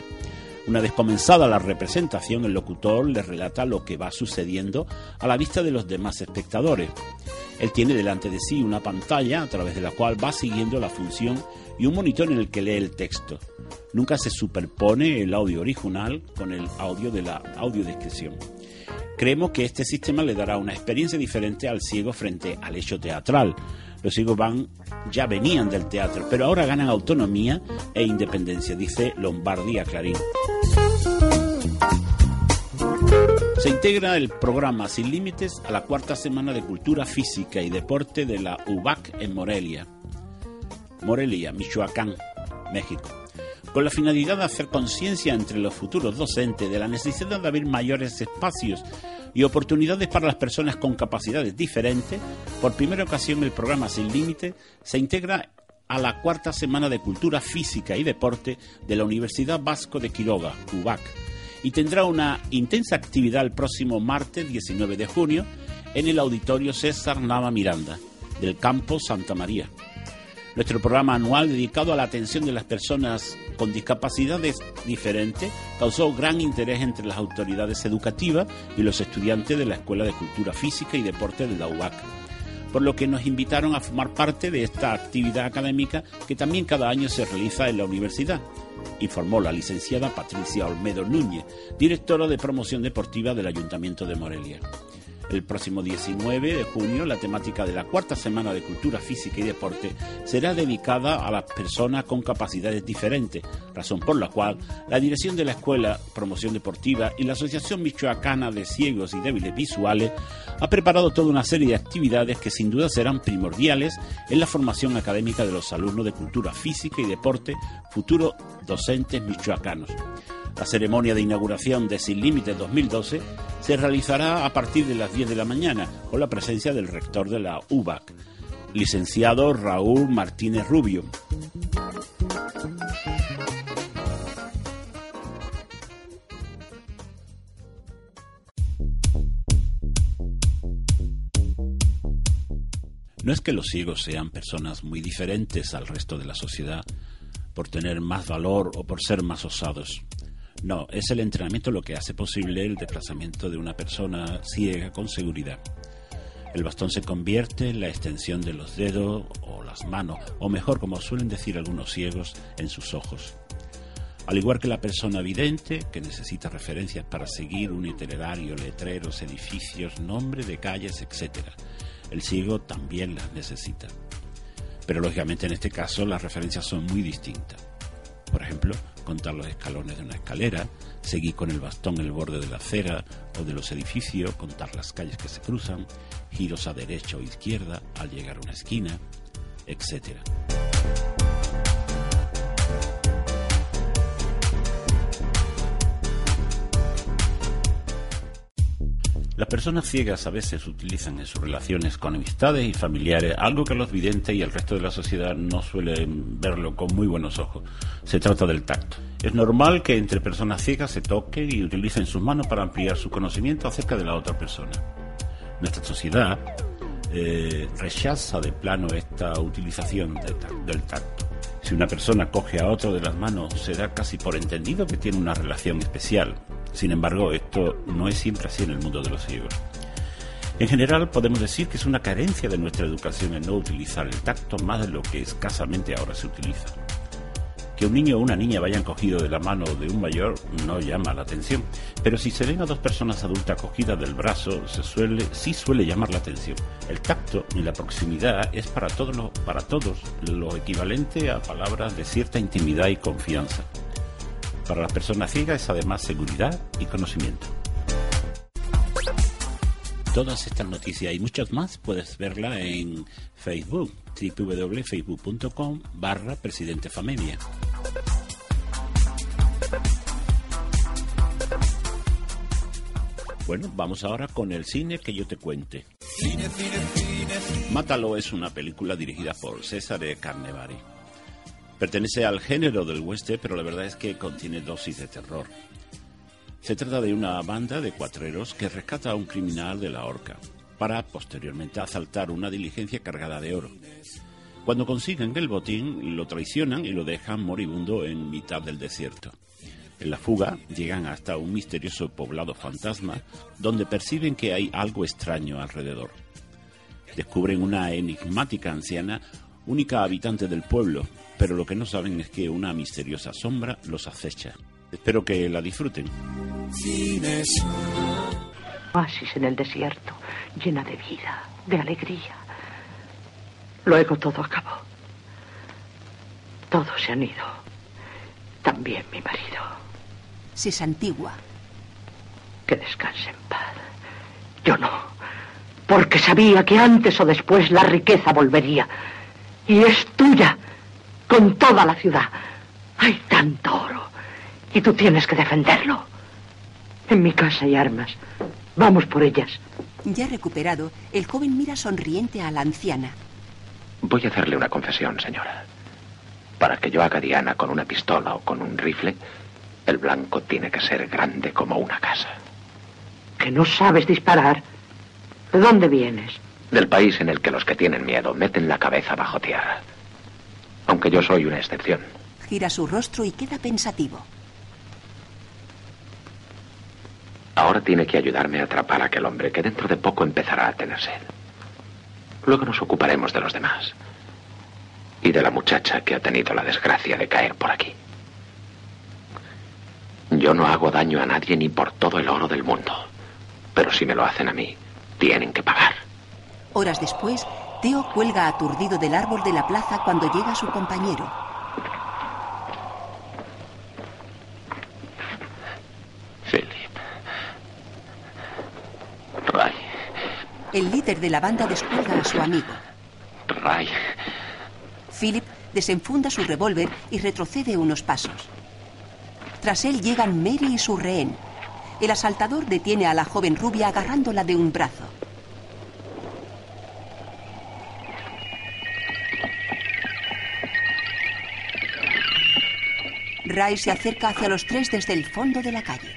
Una vez comenzada la representación, el locutor les relata lo que va sucediendo a la vista de los demás espectadores. Él tiene delante de sí una pantalla a través de la cual va siguiendo la función y un monitor en el que lee el texto. Nunca se superpone el audio original con el audio de la audiodescripción. Creemos que este sistema le dará una experiencia diferente al ciego frente al hecho teatral. Los ciegos van, ya venían del teatro, pero ahora ganan autonomía e independencia, dice Lombardi a Clarín. Se integra el programa Sin Límites a la cuarta semana de Cultura Física y Deporte de la UBAC en Morelia. Morelia, Michoacán, México con la finalidad de hacer conciencia entre los futuros docentes de la necesidad de abrir mayores espacios y oportunidades para las personas con capacidades diferentes, por primera ocasión el programa Sin Límite se integra a la cuarta semana de Cultura Física y Deporte de la Universidad Vasco de Quiroga, UBAC, y tendrá una intensa actividad el próximo martes 19 de junio en el Auditorio César Nava Miranda, del Campo Santa María. Nuestro programa anual dedicado a la atención de las personas con discapacidades diferentes causó gran interés entre las autoridades educativas y los estudiantes de la Escuela de Cultura Física y Deporte de la UAC, por lo que nos invitaron a formar parte de esta actividad académica que también cada año se realiza en la universidad, informó la licenciada Patricia Olmedo Núñez, directora de promoción deportiva del Ayuntamiento de Morelia. El próximo 19 de junio, la temática de la cuarta semana de Cultura Física y Deporte será dedicada a las personas con capacidades diferentes, razón por la cual la dirección de la Escuela Promoción Deportiva y la Asociación Michoacana de Ciegos y Débiles Visuales ha preparado toda una serie de actividades que sin duda serán primordiales en la formación académica de los alumnos de Cultura Física y Deporte, futuros docentes michoacanos. La ceremonia de inauguración de Sin Límites 2012 se realizará a partir de las 10 de la mañana con la presencia del rector de la UBAC, licenciado Raúl Martínez Rubio. No es que los ciegos sean personas muy diferentes al resto de la sociedad por tener más valor o por ser más osados. No, es el entrenamiento lo que hace posible el desplazamiento de una persona ciega con seguridad. El bastón se convierte en la extensión de los dedos o las manos, o mejor, como suelen decir algunos ciegos, en sus ojos. Al igual que la persona vidente, que necesita referencias para seguir un itinerario, letreros, edificios, nombre de calles, etc. El ciego también las necesita. Pero lógicamente en este caso las referencias son muy distintas. Por ejemplo, contar los escalones de una escalera, seguir con el bastón el borde de la acera o de los edificios, contar las calles que se cruzan, giros a derecha o izquierda al llegar a una esquina, etc. Las personas ciegas a veces utilizan en sus relaciones con amistades y familiares algo que los videntes y el resto de la sociedad no suelen verlo con muy buenos ojos. Se trata del tacto. Es normal que entre personas ciegas se toquen y utilicen sus manos para ampliar su conocimiento acerca de la otra persona. Nuestra sociedad eh, rechaza de plano esta utilización del tacto. Si una persona coge a otro de las manos, se da casi por entendido que tiene una relación especial. Sin embargo, esto no es siempre así en el mundo de los ciegos. En general, podemos decir que es una carencia de nuestra educación en no utilizar el tacto más de lo que escasamente ahora se utiliza. Que un niño o una niña vayan cogido de la mano de un mayor no llama la atención, pero si se ven a dos personas adultas cogidas del brazo, se suele, sí suele llamar la atención. El tacto y la proximidad es para todos, lo, para todos lo equivalente a palabras de cierta intimidad y confianza. Para las personas ciegas es además seguridad y conocimiento. Todas estas noticias y muchas más puedes verla en Facebook, www.facebook.com barra Presidente. Bueno, vamos ahora con el cine que yo te cuente. Mátalo es una película dirigida por César Carnevali. Pertenece al género del western, pero la verdad es que contiene dosis de terror. Se trata de una banda de cuatreros que rescata a un criminal de la horca para posteriormente asaltar una diligencia cargada de oro. Cuando consiguen el botín, lo traicionan y lo dejan moribundo en mitad del desierto. En la fuga llegan hasta un misterioso poblado fantasma donde perciben que hay algo extraño alrededor. Descubren una enigmática anciana, única habitante del pueblo, pero lo que no saben es que una misteriosa sombra los acecha. Espero que la disfruten. Oasis en el desierto, llena de vida, de alegría. Luego todo acabó. Todos se han ido. También mi marido. Se santigua. Que descanse en paz. Yo no. Porque sabía que antes o después la riqueza volvería. Y es tuya. Con toda la ciudad. Hay tanto oro. Y tú tienes que defenderlo. En mi casa hay armas. Vamos por ellas. Ya recuperado, el joven mira sonriente a la anciana. Voy a hacerle una confesión, señora. Para que yo haga diana con una pistola o con un rifle, el blanco tiene que ser grande como una casa. Que no sabes disparar. ¿De dónde vienes? Del país en el que los que tienen miedo meten la cabeza bajo tierra. Aunque yo soy una excepción. Gira su rostro y queda pensativo. Ahora tiene que ayudarme a atrapar a aquel hombre que dentro de poco empezará a tener sed. Luego nos ocuparemos de los demás. Y de la muchacha que ha tenido la desgracia de caer por aquí. Yo no hago daño a nadie ni por todo el oro del mundo. Pero si me lo hacen a mí, tienen que pagar. Horas después, Teo cuelga aturdido del árbol de la plaza cuando llega su compañero. Philip. Ray. El líder de la banda descuelga a su amigo. Ray. Philip desenfunda su revólver y retrocede unos pasos. Tras él llegan Mary y su rehén. El asaltador detiene a la joven rubia agarrándola de un brazo. Ray se acerca hacia los tres desde el fondo de la calle.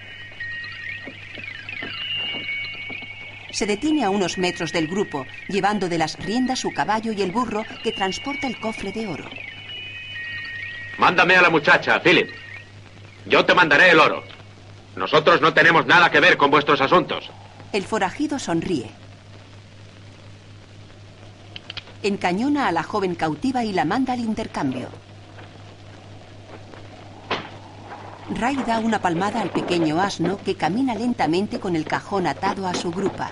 Se detiene a unos metros del grupo, llevando de las riendas su caballo y el burro que transporta el cofre de oro. Mándame a la muchacha, Philip. Yo te mandaré el oro. Nosotros no tenemos nada que ver con vuestros asuntos. El forajido sonríe. Encañona a la joven cautiva y la manda al intercambio. Ray da una palmada al pequeño asno que camina lentamente con el cajón atado a su grupa.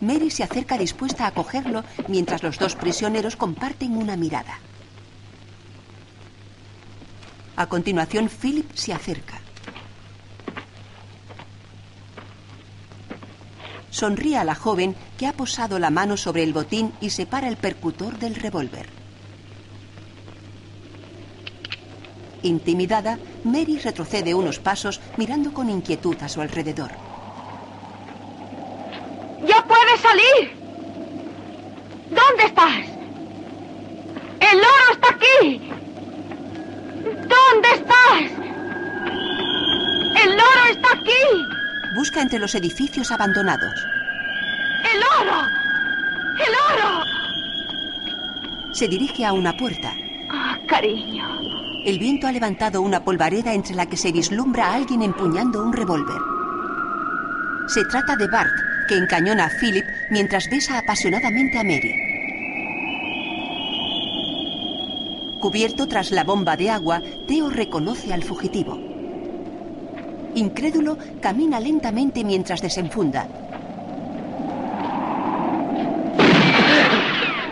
Mary se acerca dispuesta a cogerlo mientras los dos prisioneros comparten una mirada. A continuación, Philip se acerca. Sonríe a la joven que ha posado la mano sobre el botín y separa el percutor del revólver. Intimidada, Mary retrocede unos pasos mirando con inquietud a su alrededor. ¡Ya puedes salir! ¿Dónde estás? ¡El oro está aquí! ¿Dónde estás? ¡El oro está aquí! Busca entre los edificios abandonados. ¡El oro! ¡El oro! Se dirige a una puerta. Ah, cariño. El viento ha levantado una polvareda entre la que se vislumbra a alguien empuñando un revólver. Se trata de Bart, que encañona a Philip mientras besa apasionadamente a Mary. Cubierto tras la bomba de agua, Theo reconoce al fugitivo. Incrédulo, camina lentamente mientras desenfunda.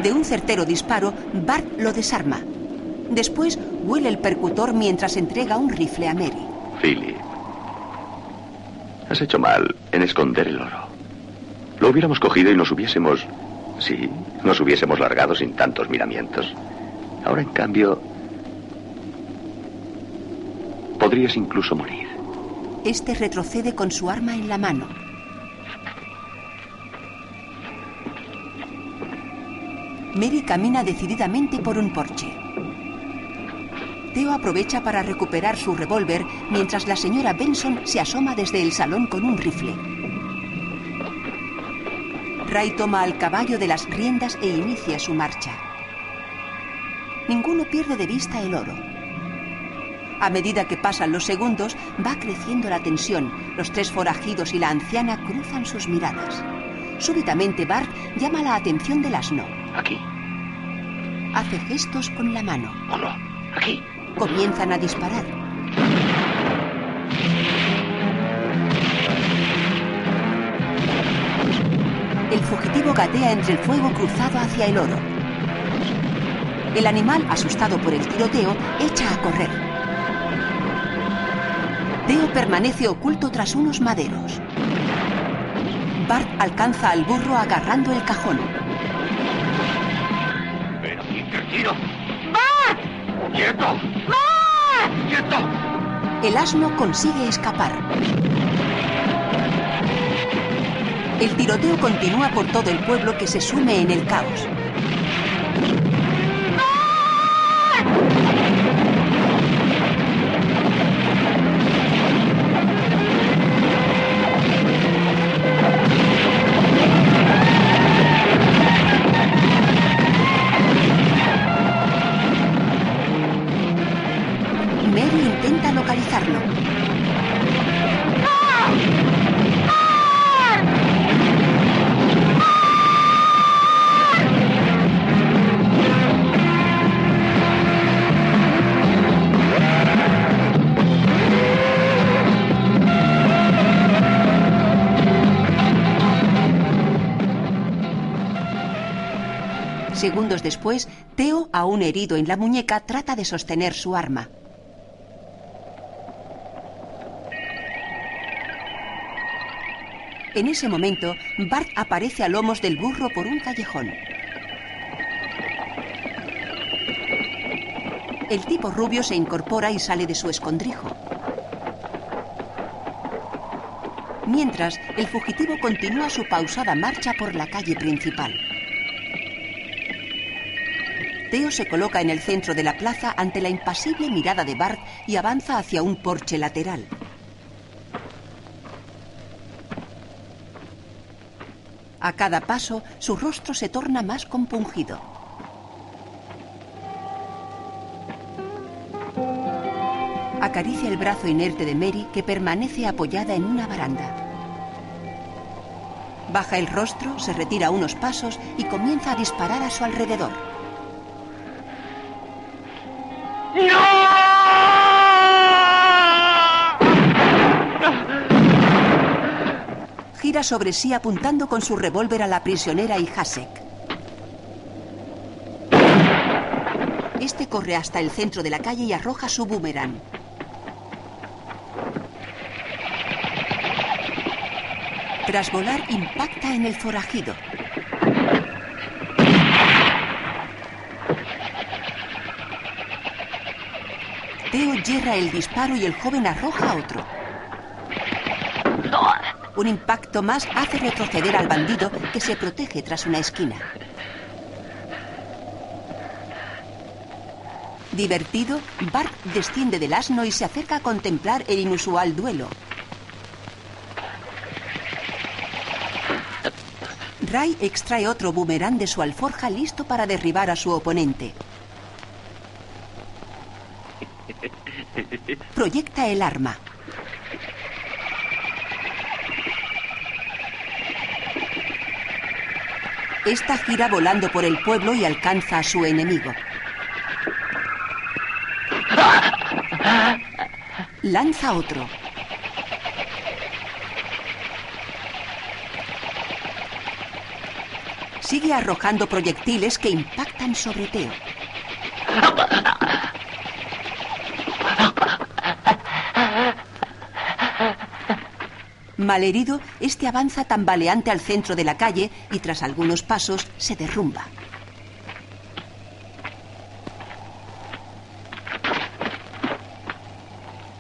De un certero disparo, Bart lo desarma. Después huele el percutor mientras entrega un rifle a Mary. Philip, has hecho mal en esconder el oro. Lo hubiéramos cogido y nos hubiésemos... Sí, nos hubiésemos largado sin tantos miramientos. Ahora, en cambio... Podrías incluso morir. Este retrocede con su arma en la mano. Mary camina decididamente por un porche. Theo aprovecha para recuperar su revólver mientras la señora Benson se asoma desde el salón con un rifle. Ray toma al caballo de las riendas e inicia su marcha. Ninguno pierde de vista el oro. A medida que pasan los segundos, va creciendo la tensión. Los tres forajidos y la anciana cruzan sus miradas. Súbitamente Bart llama la atención del asno. Aquí. Hace gestos con la mano. Aquí. Comienzan a disparar. El fugitivo gatea entre el fuego cruzado hacia el oro. El animal, asustado por el tiroteo, echa a correr. Theo permanece oculto tras unos maderos. Bart alcanza al burro agarrando el cajón. Te tiro. ¡Bart! ¡Quieto! ¡Bart! ¡Quieto! El asno consigue escapar. El tiroteo continúa por todo el pueblo que se sume en el caos. Después, Theo, aún herido en la muñeca, trata de sostener su arma. En ese momento, Bart aparece a lomos del burro por un callejón. El tipo rubio se incorpora y sale de su escondrijo. Mientras, el fugitivo continúa su pausada marcha por la calle principal. Theo se coloca en el centro de la plaza ante la impasible mirada de Bart y avanza hacia un porche lateral. A cada paso, su rostro se torna más compungido. Acaricia el brazo inerte de Mary que permanece apoyada en una baranda. Baja el rostro, se retira unos pasos y comienza a disparar a su alrededor. Sobre sí apuntando con su revólver a la prisionera y Hasek. Este corre hasta el centro de la calle y arroja su boomerang. Tras volar, impacta en el forajido. Teo yerra el disparo y el joven arroja otro. Un impacto más hace retroceder al bandido que se protege tras una esquina. Divertido, Bart desciende del asno y se acerca a contemplar el inusual duelo. Ray extrae otro boomerang de su alforja listo para derribar a su oponente. Proyecta el arma. Esta gira volando por el pueblo y alcanza a su enemigo. Lanza otro. Sigue arrojando proyectiles que impactan sobre Teo. Malherido, este avanza tambaleante al centro de la calle y tras algunos pasos se derrumba.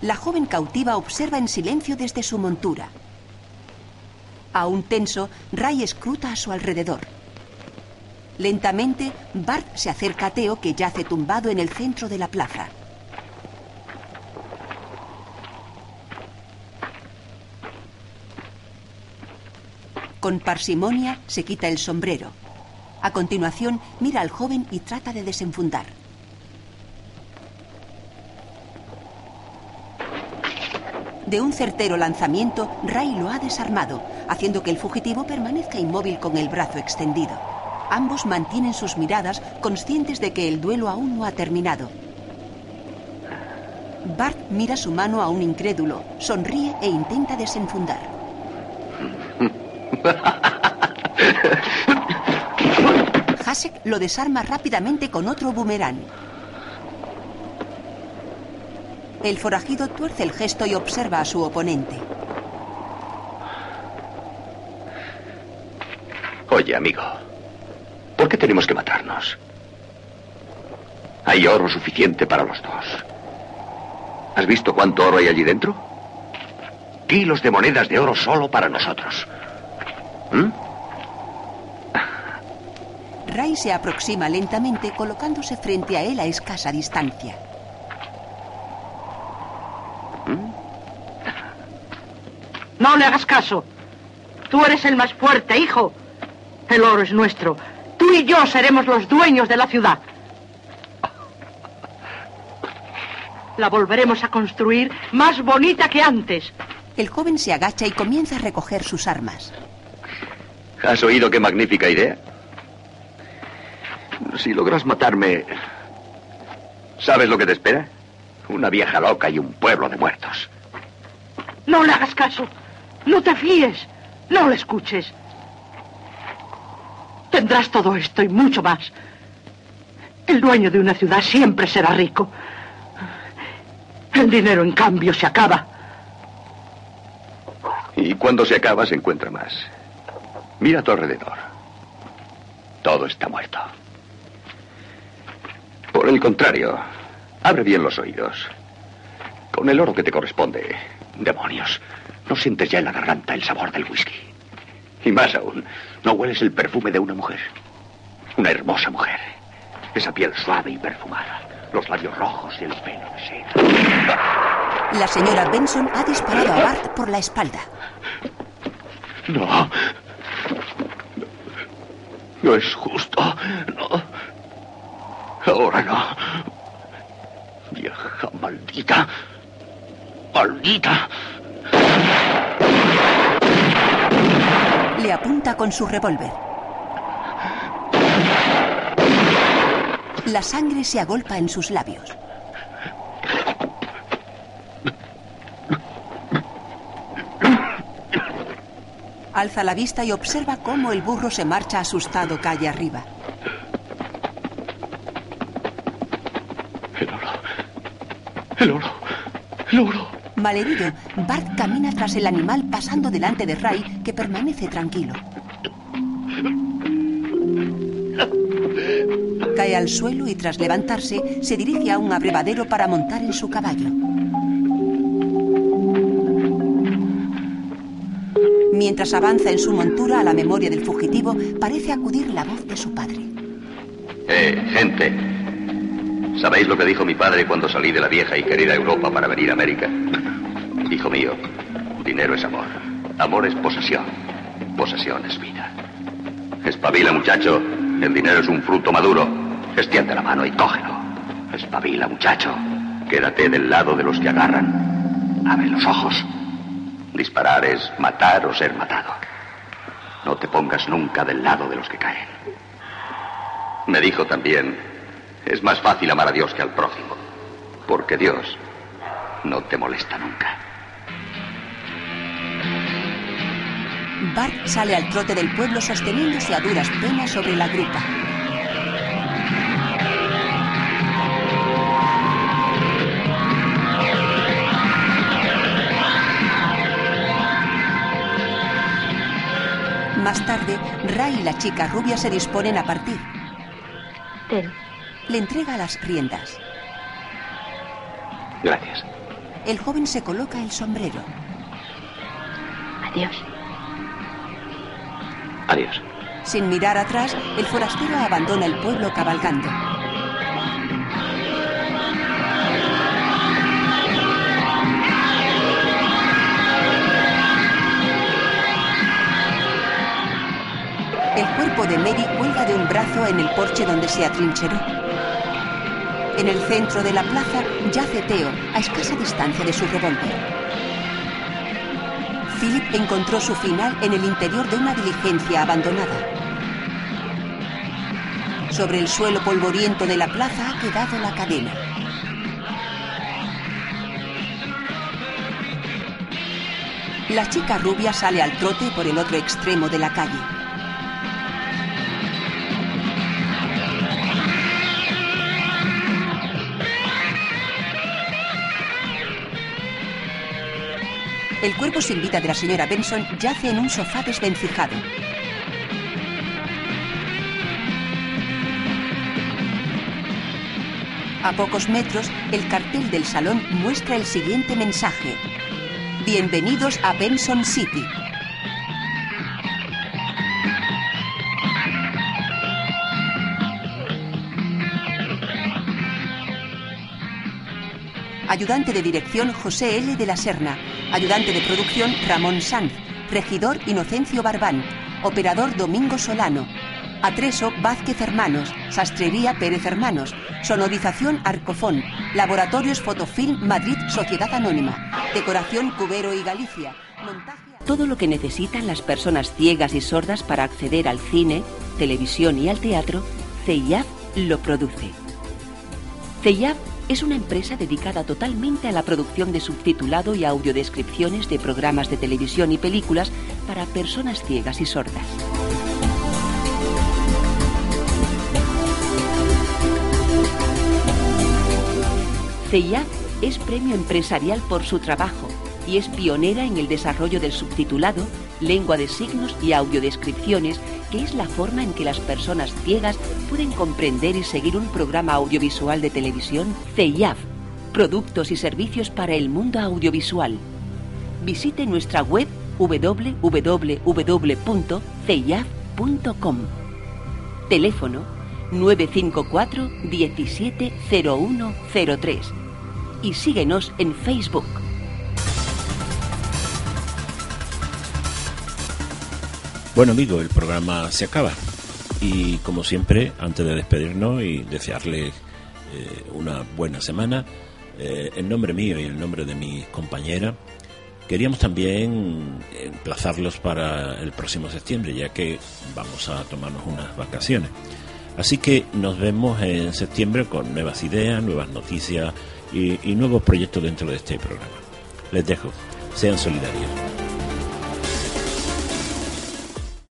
La joven cautiva observa en silencio desde su montura. Aún tenso, Ray escruta a su alrededor. Lentamente, Bart se acerca a Teo que yace tumbado en el centro de la plaza. Con parsimonia se quita el sombrero. A continuación, mira al joven y trata de desenfundar. De un certero lanzamiento, Ray lo ha desarmado, haciendo que el fugitivo permanezca inmóvil con el brazo extendido. Ambos mantienen sus miradas, conscientes de que el duelo aún no ha terminado. Bart mira su mano a un incrédulo, sonríe e intenta desenfundar. Hasek lo desarma rápidamente con otro boomerang. El forajido tuerce el gesto y observa a su oponente. Oye, amigo, ¿por qué tenemos que matarnos? Hay oro suficiente para los dos. ¿Has visto cuánto oro hay allí dentro? Kilos de monedas de oro solo para nosotros. ¿Mm? Ray se aproxima lentamente colocándose frente a él a escasa distancia. No le hagas caso. Tú eres el más fuerte, hijo. El oro es nuestro. Tú y yo seremos los dueños de la ciudad. La volveremos a construir más bonita que antes. El joven se agacha y comienza a recoger sus armas. ¿Has oído qué magnífica idea? Si logras matarme, ¿sabes lo que te espera? Una vieja loca y un pueblo de muertos. No le hagas caso. No te fíes. No le escuches. Tendrás todo esto y mucho más. El dueño de una ciudad siempre será rico. El dinero, en cambio, se acaba. Y cuando se acaba, se encuentra más. Mira a tu alrededor. Todo está muerto. Por el contrario, abre bien los oídos. Con el oro que te corresponde, demonios, no sientes ya en la garganta el sabor del whisky. Y más aún, no hueles el perfume de una mujer. Una hermosa mujer. Esa piel suave y perfumada. Los labios rojos y el pelo de seda. La señora Benson ha disparado a Bart por la espalda. No. No es justo. No. Ahora no. Vieja maldita. Maldita. Le apunta con su revólver. La sangre se agolpa en sus labios. Alza la vista y observa cómo el burro se marcha asustado calle arriba. El oro. El oro. El oro. Malherido, Bart camina tras el animal pasando delante de Ray, que permanece tranquilo. Cae al suelo y tras levantarse se dirige a un abrevadero para montar en su caballo. Mientras avanza en su montura a la memoria del fugitivo, parece acudir la voz de su padre. Eh, gente. ¿Sabéis lo que dijo mi padre cuando salí de la vieja y querida Europa para venir a América? Hijo mío, dinero es amor. Amor es posesión. Posesión es vida. Espabila, muchacho. El dinero es un fruto maduro. Extiende la mano y cógelo. Espabila, muchacho. Quédate del lado de los que agarran. Abre los ojos. Disparar es matar o ser matado. No te pongas nunca del lado de los que caen. Me dijo también, es más fácil amar a Dios que al prójimo, porque Dios no te molesta nunca. Bart sale al trote del pueblo sosteniéndose a duras penas sobre la grupa. Más tarde, Ray y la chica rubia se disponen a partir. Ten. Le entrega las riendas. Gracias. El joven se coloca el sombrero. Adiós. Adiós. Sin mirar atrás, el forastero abandona el pueblo cabalgando. De Mary cuelga de un brazo en el porche donde se atrincheró. En el centro de la plaza yace Theo, a escasa distancia de su revólver. Philip encontró su final en el interior de una diligencia abandonada. Sobre el suelo polvoriento de la plaza ha quedado la cadena. La chica rubia sale al trote por el otro extremo de la calle. El cuerpo sin vida de la señora Benson yace en un sofá desvencijado. A pocos metros, el cartel del salón muestra el siguiente mensaje. Bienvenidos a Benson City. Ayudante de dirección José L. de la Serna. Ayudante de producción Ramón Sanz. Regidor Inocencio Barbán. Operador Domingo Solano. Atreso Vázquez Hermanos. Sastrería Pérez Hermanos. Sonorización Arcofón. Laboratorios Fotofilm Madrid Sociedad Anónima. Decoración Cubero y Galicia. Montaje... Todo lo que necesitan las personas ciegas y sordas para acceder al cine, televisión y al teatro, CEIAP lo produce. CEIAP es una empresa dedicada totalmente a la producción de subtitulado y audiodescripciones de programas de televisión y películas para personas ciegas y sordas. CEIAP es premio empresarial por su trabajo y es pionera en el desarrollo del subtitulado, lengua de signos y audiodescripciones, que es la forma en que las personas ciegas pueden comprender y seguir un programa audiovisual de televisión CEIAF, productos y servicios para el mundo audiovisual. Visite nuestra web www.ceiaf.com. Teléfono 954 170103 y síguenos en Facebook. Bueno, amigo, el programa se acaba. Y como siempre, antes de despedirnos y desearles eh, una buena semana, eh, en nombre mío y en nombre de mi compañera, queríamos también emplazarlos para el próximo septiembre, ya que vamos a tomarnos unas vacaciones. Así que nos vemos en septiembre con nuevas ideas, nuevas noticias y, y nuevos proyectos dentro de este programa. Les dejo, sean solidarios.